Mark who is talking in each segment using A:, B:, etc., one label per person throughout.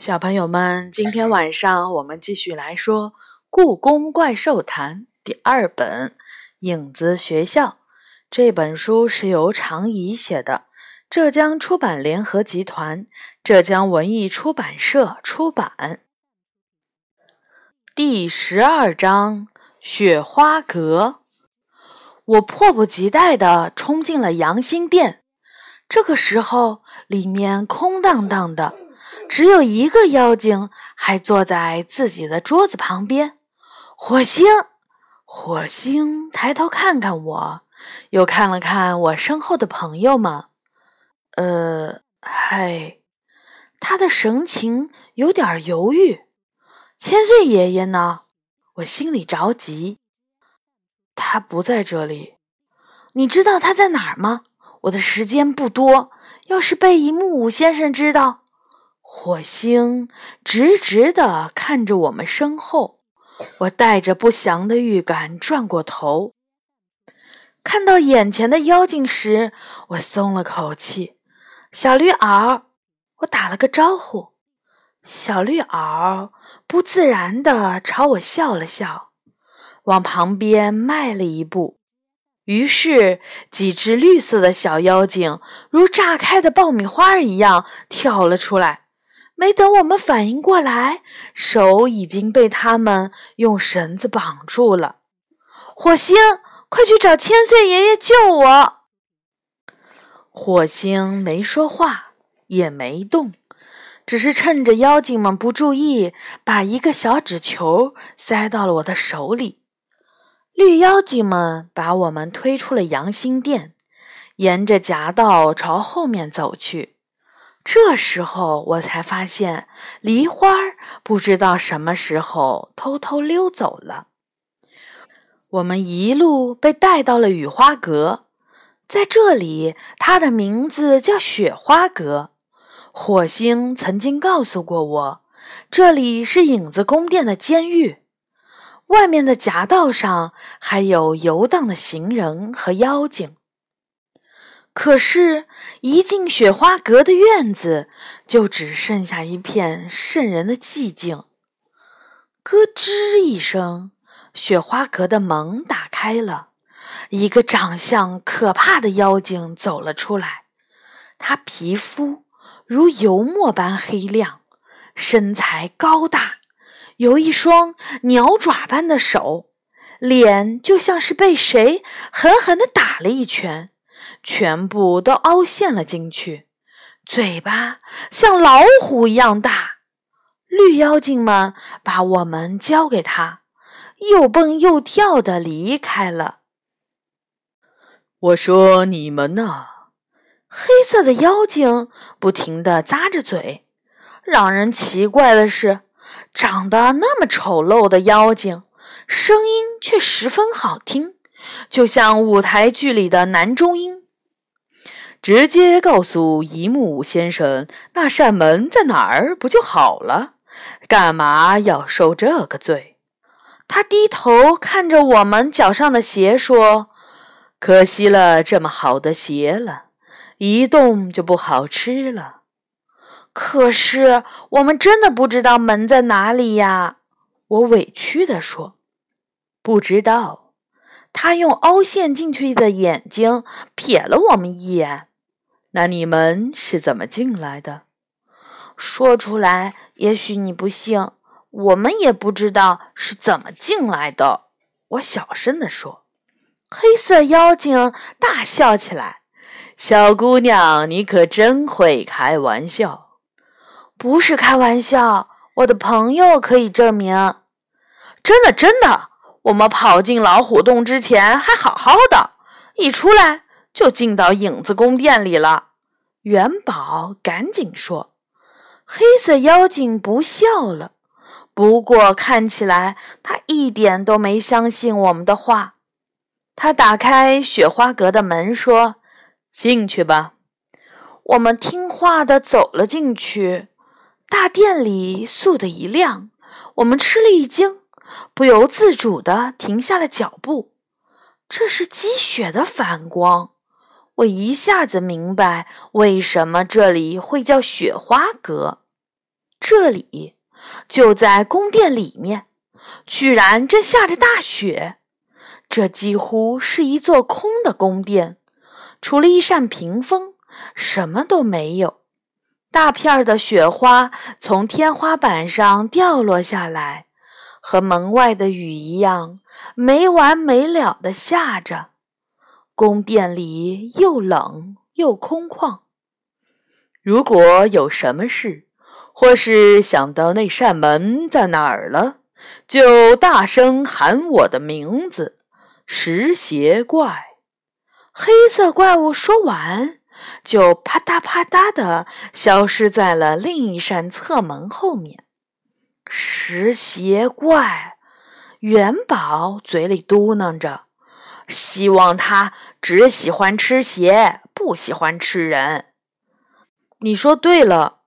A: 小朋友们，今天晚上我们继续来说《故宫怪兽谈》第二本《影子学校》。这本书是由常怡写的，浙江出版联合集团、浙江文艺出版社出版。第十二章：雪花阁。我迫不及待地冲进了阳心殿。这个时候，里面空荡荡的。只有一个妖精还坐在自己的桌子旁边。火星，火星抬头看看我，又看了看我身后的朋友们。呃，嗨，他的神情有点犹豫。千岁爷爷呢？我心里着急。他不在这里。你知道他在哪儿吗？我的时间不多，要是被一木五先生知道……火星直直地看着我们身后，我带着不祥的预感转过头，看到眼前的妖精时，我松了口气。小绿袄，我打了个招呼。小绿袄不自然地朝我笑了笑，往旁边迈了一步。于是，几只绿色的小妖精如炸开的爆米花一样跳了出来。没等我们反应过来，手已经被他们用绳子绑住了。火星，快去找千岁爷爷救我！火星没说话，也没动，只是趁着妖精们不注意，把一个小纸球塞到了我的手里。绿妖精们把我们推出了阳心殿，沿着夹道朝后面走去。这时候我才发现，梨花不知道什么时候偷偷溜走了。我们一路被带到了雨花阁，在这里，它的名字叫雪花阁。火星曾经告诉过我，这里是影子宫殿的监狱，外面的夹道上还有游荡的行人和妖精。可是，一进雪花阁的院子，就只剩下一片渗人的寂静。咯吱一声，雪花阁的门打开了，一个长相可怕的妖精走了出来。他皮肤如油墨般黑亮，身材高大，有一双鸟爪般的手，脸就像是被谁狠狠地打了一拳。全部都凹陷了进去，嘴巴像老虎一样大。绿妖精们把我们交给他，又蹦又跳的离开了。
B: 我说：“你们呢？”
A: 黑色的妖精不停的咂着嘴。让人奇怪的是，长得那么丑陋的妖精，声音却十分好听，就像舞台剧里的男中音。
B: 直接告诉一木先生那扇门在哪儿不就好了？干嘛要受这个罪？
A: 他低头看着我们脚上的鞋，说：“
B: 可惜了这么好的鞋了，一动就不好吃了。”
A: 可是我们真的不知道门在哪里呀！我委屈地说：“
B: 不知道。”
A: 他用凹陷进去的眼睛瞥了我们一眼。
B: 那你们是怎么进来的？
A: 说出来，也许你不信。我们也不知道是怎么进来的。我小声地说。黑色妖精大笑起来：“
B: 小姑娘，你可真会开玩笑。”
A: 不是开玩笑，我的朋友可以证明。真的，真的。我们跑进老虎洞之前还好好的，一出来。就进到影子宫殿里了。元宝赶紧说：“黑色妖精不笑了，不过看起来他一点都没相信我们的话。”他打开雪花阁的门说：“
B: 进去吧。”
A: 我们听话的走了进去。大殿里素的一亮，我们吃了一惊，不由自主的停下了脚步。这是积雪的反光。我一下子明白为什么这里会叫雪花阁。这里就在宫殿里面，居然正下着大雪。这几乎是一座空的宫殿，除了一扇屏风，什么都没有。大片的雪花从天花板上掉落下来，和门外的雨一样，没完没了的下着。宫殿里又冷又空旷。
B: 如果有什么事，或是想到那扇门在哪儿了，就大声喊我的名字。石鞋怪，
A: 黑色怪物说完，就啪嗒啪嗒的消失在了另一扇侧门后面。石鞋怪，元宝嘴里嘟囔着，希望他只喜欢吃鞋，不喜欢吃人。
B: 你说对了，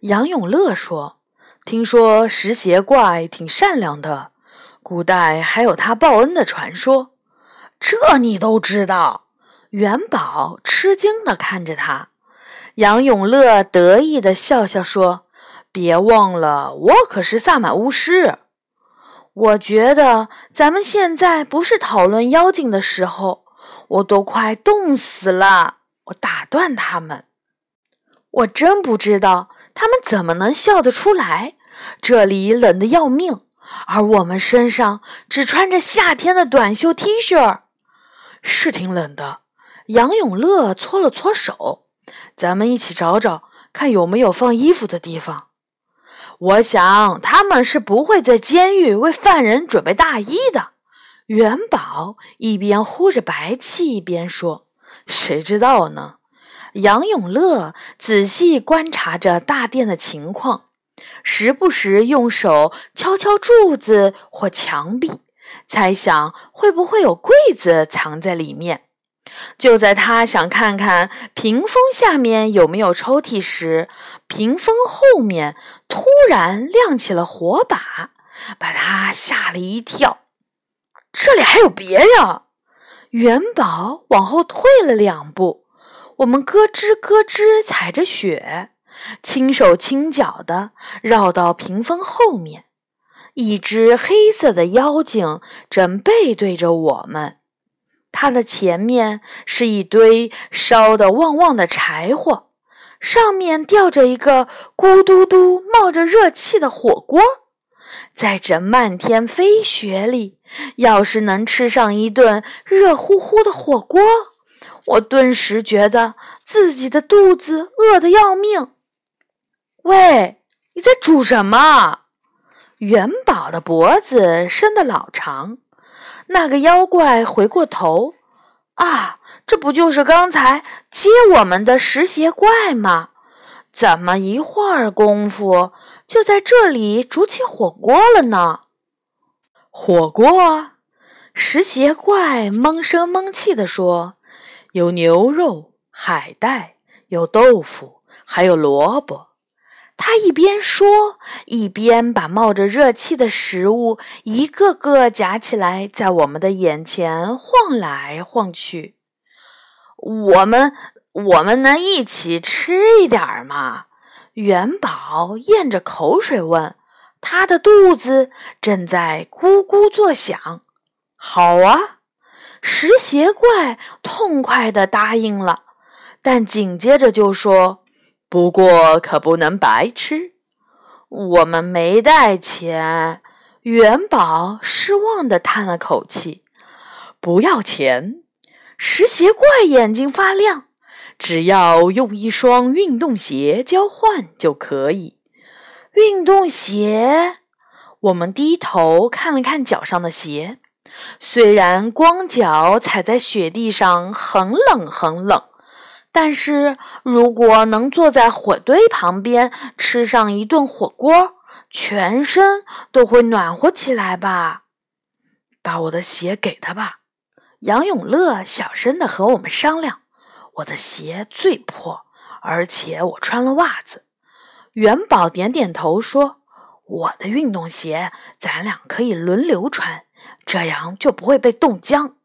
B: 杨永乐说，听说食鞋怪挺善良的，古代还有他报恩的传说。
A: 这你都知道？元宝吃惊地看着他，杨永乐得意地笑笑说：“别忘了，我可是萨满巫师。我觉得咱们现在不是讨论妖精的时候，我都快冻死了。”我打断他们：“我真不知道他们怎么能笑得出来。这里冷得要命，而我们身上只穿着夏天的短袖 T 恤。”
B: 是挺冷的，杨永乐搓了搓手。咱们一起找找，看有没有放衣服的地方。
A: 我想他们是不会在监狱为犯人准备大衣的。元宝一边呼着白气，一边说：“
B: 谁知道呢？”
A: 杨永乐仔细观察着大殿的情况，时不时用手敲敲柱子或墙壁。猜想会不会有柜子藏在里面？就在他想看看屏风下面有没有抽屉时，屏风后面突然亮起了火把，把他吓了一跳。这里还有别人！元宝往后退了两步，我们咯吱咯吱踩着雪，轻手轻脚地绕到屏风后面。一只黑色的妖精正背对着我们，它的前面是一堆烧得旺旺的柴火，上面吊着一个咕嘟嘟冒着热气的火锅。在这漫天飞雪里，要是能吃上一顿热乎乎的火锅，我顿时觉得自己的肚子饿得要命。喂，你在煮什么？元宝的脖子伸得老长，那个妖怪回过头，啊，这不就是刚才接我们的石鞋怪吗？怎么一会儿功夫就在这里煮起火锅了呢？
B: 火锅？食鞋怪闷声闷气地说：“有牛肉、海带，有豆腐，还有萝卜。”
A: 他一边说，一边把冒着热气的食物一个个夹起来，在我们的眼前晃来晃去。我们，我们能一起吃一点吗？元宝咽着口水问。他的肚子正在咕咕作响。好啊，食鞋怪痛快地答应了，但紧接着就说。
B: 不过可不能白吃，
A: 我们没带钱。元宝失望地叹了口气：“
B: 不要钱。”
A: 食鞋怪眼睛发亮：“
B: 只要用一双运动鞋交换就可以。”
A: 运动鞋？我们低头看了看脚上的鞋，虽然光脚踩在雪地上很冷很冷。但是如果能坐在火堆旁边吃上一顿火锅，全身都会暖和起来吧？
B: 把我的鞋给他吧，
A: 杨永乐小声的和我们商量。我的鞋最破，而且我穿了袜子。元宝点点头说：“我的运动鞋，咱俩可以轮流穿，这样就不会被冻僵。”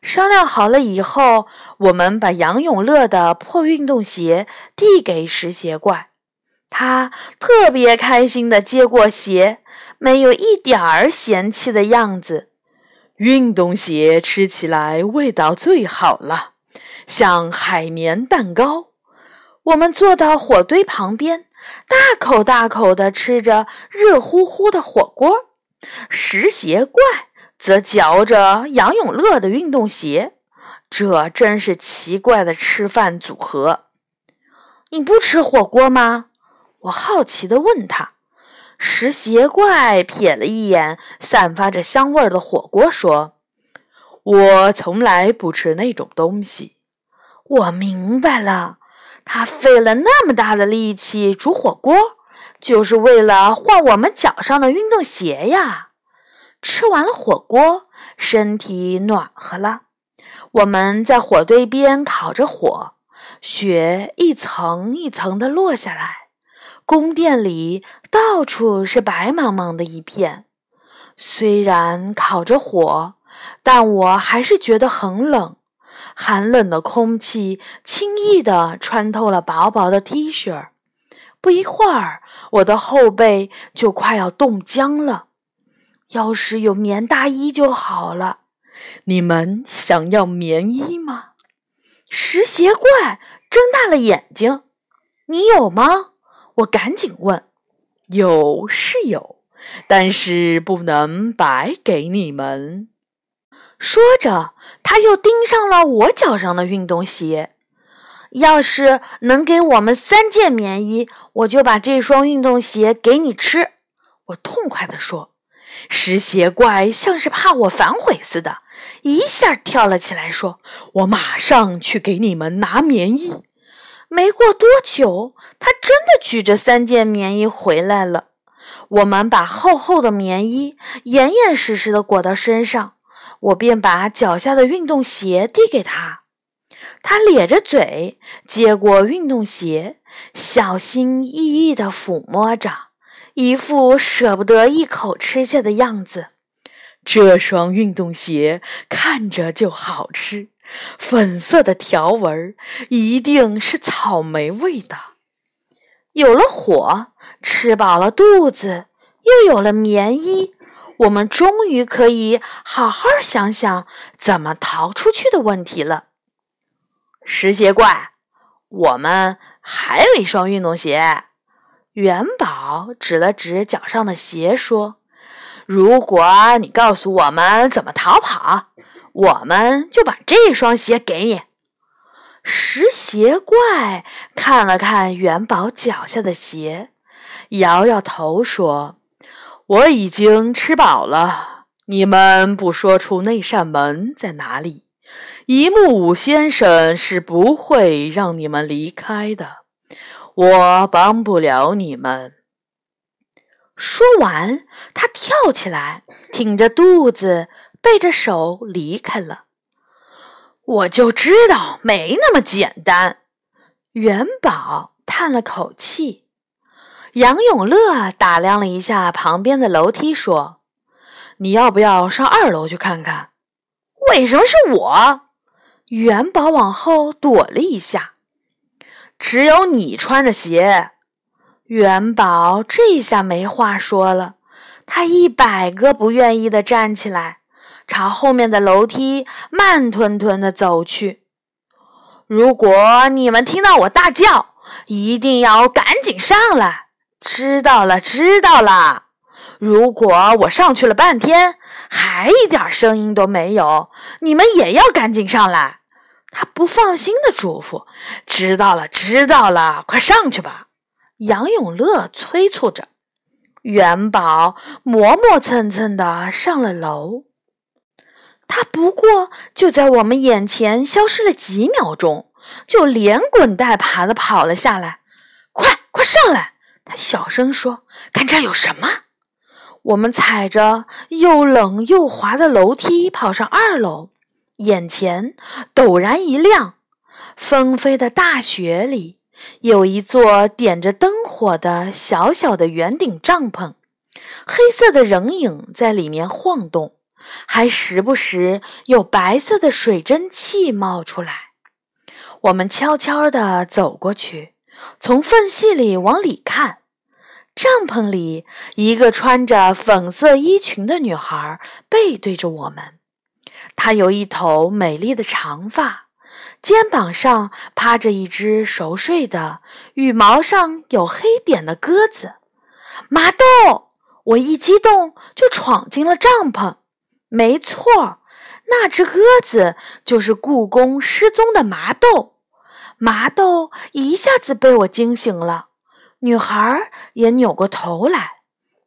A: 商量好了以后，我们把杨永乐的破运动鞋递给石鞋怪。他特别开心地接过鞋，没有一点儿嫌弃的样子。
B: 运动鞋吃起来味道最好了，像海绵蛋糕。
A: 我们坐到火堆旁边，大口大口地吃着热乎乎的火锅。石鞋怪则嚼着杨永乐的运动鞋，这真是奇怪的吃饭组合。你不吃火锅吗？我好奇地问他。石鞋怪瞥了一眼散发着香味儿的火锅，说：“
B: 我从来不吃那种东西。”
A: 我明白了。他费了那么大的力气煮火锅，就是为了换我们脚上的运动鞋呀！吃完了火锅，身体暖和了。我们在火堆边烤着火，雪一层一层的落下来，宫殿里到处是白茫茫的一片。虽然烤着火，但我还是觉得很冷。寒冷的空气轻易地穿透了薄薄的 T 恤，不一会儿，我的后背就快要冻僵了。要是有棉大衣就好了。
B: 你们想要棉衣吗？
A: 石鞋怪睁大了眼睛。你有吗？我赶紧问。
B: 有是有，但是不能白给你们。
A: 说着，他又盯上了我脚上的运动鞋。要是能给我们三件棉衣，我就把这双运动鞋给你吃。我痛快地说。石鞋怪像是怕我反悔似的，一下跳了起来，说：“
B: 我马上去给你们拿棉衣。”
A: 没过多久，他真的举着三件棉衣回来了。我们把厚厚的棉衣严严实实地裹到身上。我便把脚下的运动鞋递给他，他咧着嘴接过运动鞋，小心翼翼地抚摸着，一副舍不得一口吃下的样子。
B: 这双运动鞋看着就好吃，粉色的条纹一定是草莓味的。
A: 有了火，吃饱了肚子，又有了棉衣。我们终于可以好好想想怎么逃出去的问题了。
B: 石鞋怪，我们还有一双运动鞋。
A: 元宝指了指脚上的鞋，说：“如果你告诉我们怎么逃跑，我们就把这双鞋给你。”石鞋怪看了看元宝脚下的鞋，摇摇头说。
B: 我已经吃饱了。你们不说出那扇门在哪里，一木五先生是不会让你们离开的。我帮不了你们。
A: 说完，他跳起来，挺着肚子，背着手离开了。我就知道没那么简单。元宝叹了口气。杨永乐打量了一下旁边的楼梯，说：“
B: 你要不要上二楼去看看？”“
A: 为什么是我？”元宝往后躲了一下。“只有你穿着鞋。”元宝这下没话说了，他一百个不愿意的站起来，朝后面的楼梯慢吞吞的走去。“如果你们听到我大叫，一定要赶紧上来。”知道了，知道了。如果我上去了半天，还一点声音都没有，你们也要赶紧上来。他不放心的嘱咐：“知道了，知道了，快上去吧。”杨永乐催促着。元宝磨磨蹭蹭的上了楼，他不过就在我们眼前消失了几秒钟，就连滚带爬的跑了下来。快，快上来！他小声说：“看这有什么？”我们踩着又冷又滑的楼梯跑上二楼，眼前陡然一亮，纷飞的大雪里有一座点着灯火的小小的圆顶帐篷，黑色的人影在里面晃动，还时不时有白色的水蒸气冒出来。我们悄悄地走过去。从缝隙里往里看。帐篷里，一个穿着粉色衣裙的女孩背对着我们。她有一头美丽的长发，肩膀上趴着一只熟睡的、羽毛上有黑点的鸽子。麻豆，我一激动就闯进了帐篷。没错，那只鸽子就是故宫失踪的麻豆。麻豆一下子被我惊醒了。女孩也扭过头来，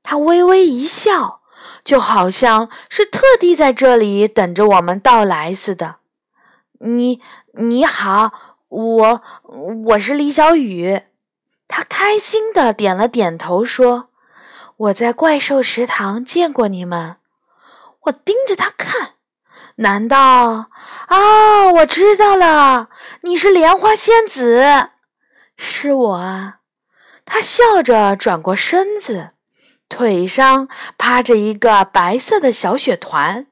A: 她微微一笑，就好像是特地在这里等着我们到来似的。你你好，我我是李小雨。她开心的点了点头，说：“我在怪兽食堂见过你们。”我盯着她看，难道啊？我知道了，你是莲花仙子，是我啊。他笑着转过身子，腿上趴着一个白色的小雪团，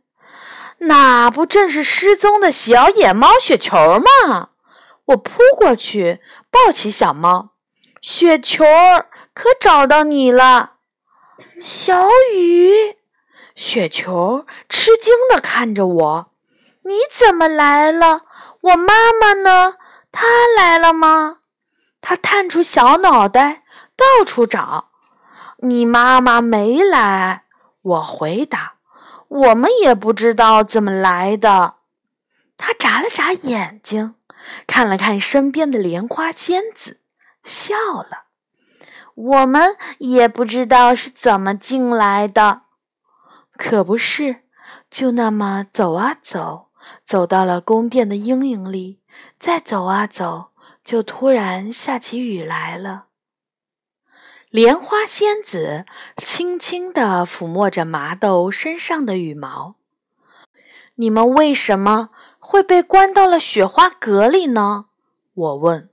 A: 那不正是失踪的小野猫雪球吗？我扑过去抱起小猫，雪球儿可找到你了，小雨。雪球吃惊地看着我：“你怎么来了？我妈妈呢？她来了吗？”他探出小脑袋，到处找。你妈妈没来，我回答。我们也不知道怎么来的。他眨了眨眼睛，看了看身边的莲花仙子，笑了。我们也不知道是怎么进来的。可不是，就那么走啊走，走到了宫殿的阴影里，再走啊走。就突然下起雨来了。莲花仙子轻轻地抚摸着麻豆身上的羽毛。你们为什么会被关到了雪花阁里呢？我问。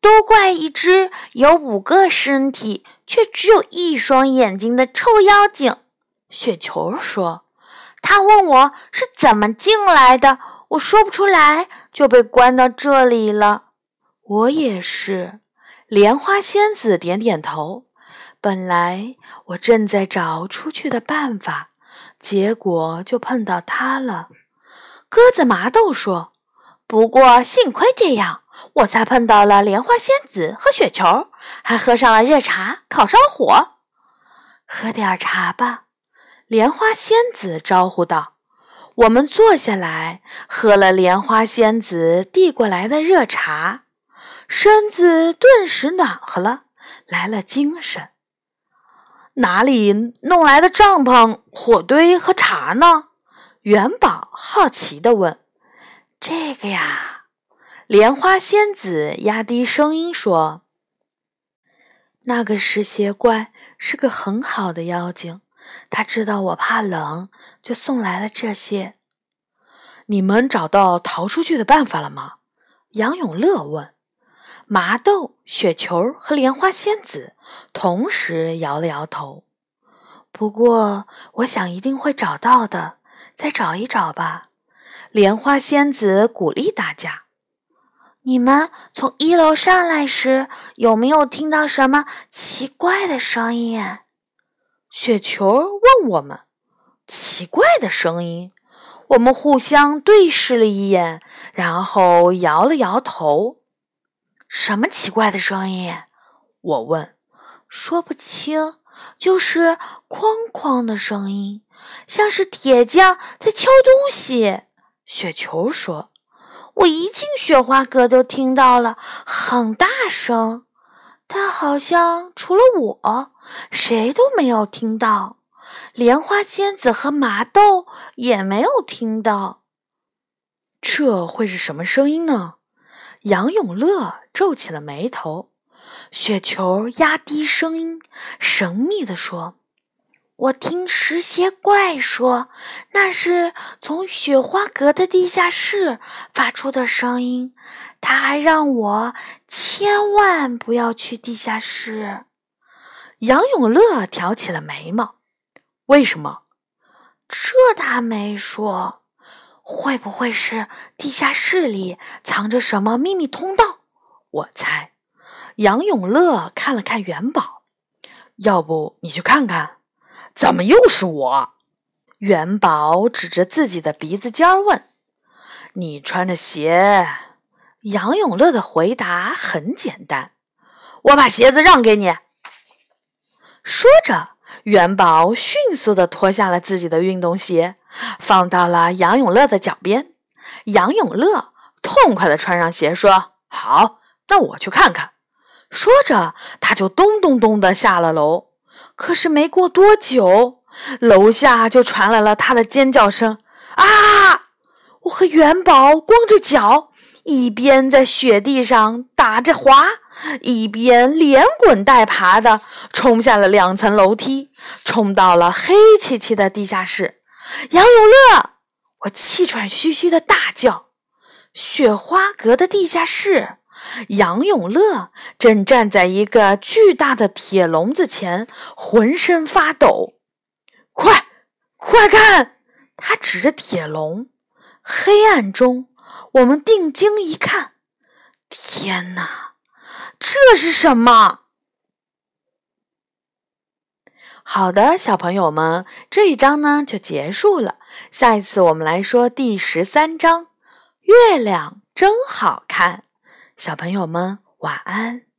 A: 都怪一只有五个身体却只有一双眼睛的臭妖精。雪球说。他问我是怎么进来的。我说不出来，就被关到这里了。我也是。莲花仙子点点头。本来我正在找出去的办法，结果就碰到他了。鸽子麻豆说：“不过幸亏这样，我才碰到了莲花仙子和雪球，还喝上了热茶，烤上火。喝点茶吧。”莲花仙子招呼道。我们坐下来，喝了莲花仙子递过来的热茶，身子顿时暖和了，来了精神。哪里弄来的帐篷、火堆和茶呢？元宝好奇地问。这个呀，莲花仙子压低声音说：“那个食邪怪是个很好的妖精。”他知道我怕冷，就送来了这些。你们找到逃出去的办法了吗？杨永乐问。麻豆、雪球和莲花仙子同时摇了摇头。不过，我想一定会找到的。再找一找吧。莲花仙子鼓励大家：“你们从一楼上来时，有没有听到什么奇怪的声音？”雪球问我们：“奇怪的声音。”我们互相对视了一眼，然后摇了摇头。“什么奇怪的声音？”我问。“说不清，就是哐哐的声音，像是铁匠在敲东西。”雪球说。“我一进雪花阁就听到了，很大声。”但好像除了我，谁都没有听到。莲花仙子和麻豆也没有听到。这会是什么声音呢？杨永乐皱起了眉头。雪球压低声音，神秘地说。我听石邪怪说，那是从雪花阁的地下室发出的声音。他还让我千万不要去地下室。杨永乐挑起了眉毛，为什么？这他没说。会不会是地下室里藏着什么秘密通道？我猜。杨永乐看了看元宝，
B: 要不你去看看？怎么又是我？
A: 元宝指着自己的鼻子尖儿问：“
B: 你穿着鞋？”
A: 杨永乐的回答很简单：“
B: 我把鞋子让给你。”
A: 说着，元宝迅速地脱下了自己的运动鞋，放到了杨永乐的脚边。杨永乐痛快地穿上鞋，说：“
B: 好，那我去看看。”
A: 说着，他就咚咚咚地下了楼。可是没过多久，楼下就传来了他的尖叫声：“啊！我和元宝光着脚，一边在雪地上打着滑，一边连滚带爬的冲下了两层楼梯，冲到了黑漆漆的地下室。”杨永乐，我气喘吁吁的大叫：“雪花阁的地下室！”杨永乐正站在一个巨大的铁笼子前，浑身发抖。快，快看！他指着铁笼。黑暗中，我们定睛一看，天哪，这是什么？好的，小朋友们，这一章呢就结束了。下一次我们来说第十三章：月亮真好看。小朋友们，晚安。